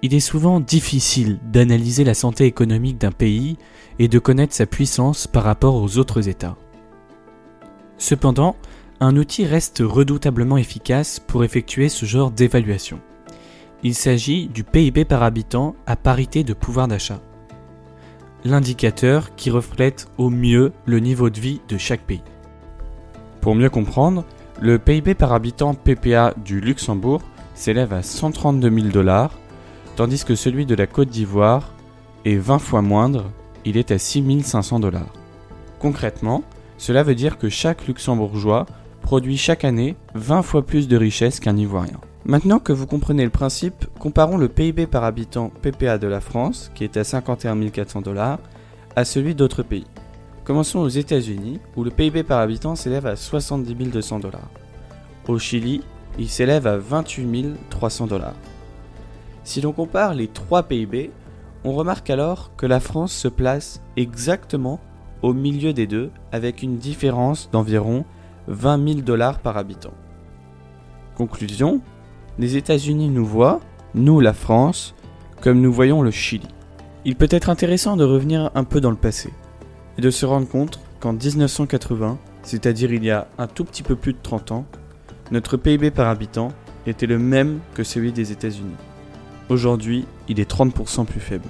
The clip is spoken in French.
Il est souvent difficile d'analyser la santé économique d'un pays et de connaître sa puissance par rapport aux autres États. Cependant, un outil reste redoutablement efficace pour effectuer ce genre d'évaluation. Il s'agit du PIB par habitant à parité de pouvoir d'achat. L'indicateur qui reflète au mieux le niveau de vie de chaque pays. Pour mieux comprendre, le PIB par habitant PPA du Luxembourg s'élève à 132 000 dollars tandis que celui de la Côte d'Ivoire est 20 fois moindre, il est à 6500 dollars. Concrètement, cela veut dire que chaque luxembourgeois produit chaque année 20 fois plus de richesse qu'un Ivoirien. Maintenant que vous comprenez le principe, comparons le PIB par habitant PPA de la France, qui est à 51 400 dollars, à celui d'autres pays. Commençons aux États-Unis, où le PIB par habitant s'élève à 70 200 dollars. Au Chili, il s'élève à 28 300 dollars. Si l'on compare les trois PIB, on remarque alors que la France se place exactement au milieu des deux avec une différence d'environ 20 000 dollars par habitant. Conclusion, les États-Unis nous voient, nous la France, comme nous voyons le Chili. Il peut être intéressant de revenir un peu dans le passé et de se rendre compte qu'en 1980, c'est-à-dire il y a un tout petit peu plus de 30 ans, notre PIB par habitant était le même que celui des États-Unis. Aujourd'hui, il est 30% plus faible.